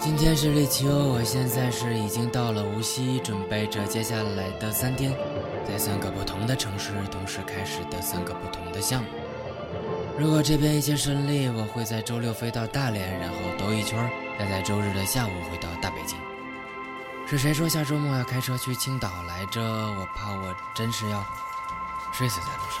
今天是立秋，我现在是已经到了无锡，准备着接下来的三天，在三个不同的城市同时开始的三个不同的项目。如果这边一切顺利，我会在周六飞到大连，然后兜一圈，再在周日的下午回到大北京。是谁说下周末要开车去青岛来着？我怕我真是要睡死在路上。